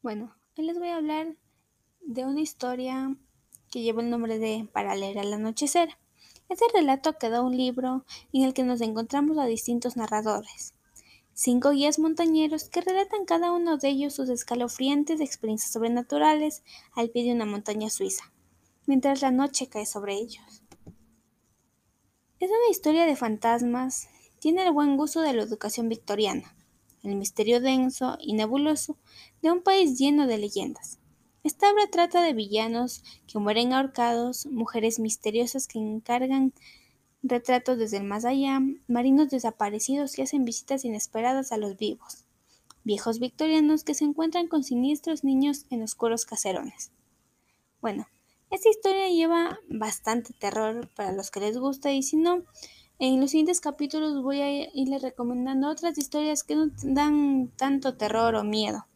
Bueno, hoy les voy a hablar de una historia que lleva el nombre de Para leer al anochecer. Este relato quedó un libro en el que nos encontramos a distintos narradores, cinco guías montañeros que relatan cada uno de ellos sus escalofriantes experiencias sobrenaturales al pie de una montaña suiza, mientras la noche cae sobre ellos. Es una historia de fantasmas, tiene el buen gusto de la educación victoriana el misterio denso y nebuloso de un país lleno de leyendas. Esta obra trata de villanos que mueren ahorcados, mujeres misteriosas que encargan retratos desde el más allá, marinos desaparecidos que hacen visitas inesperadas a los vivos, viejos victorianos que se encuentran con siniestros niños en oscuros caserones. Bueno, esta historia lleva bastante terror para los que les gusta y si no, en los siguientes capítulos voy a irles recomendando otras historias que no dan tanto terror o miedo.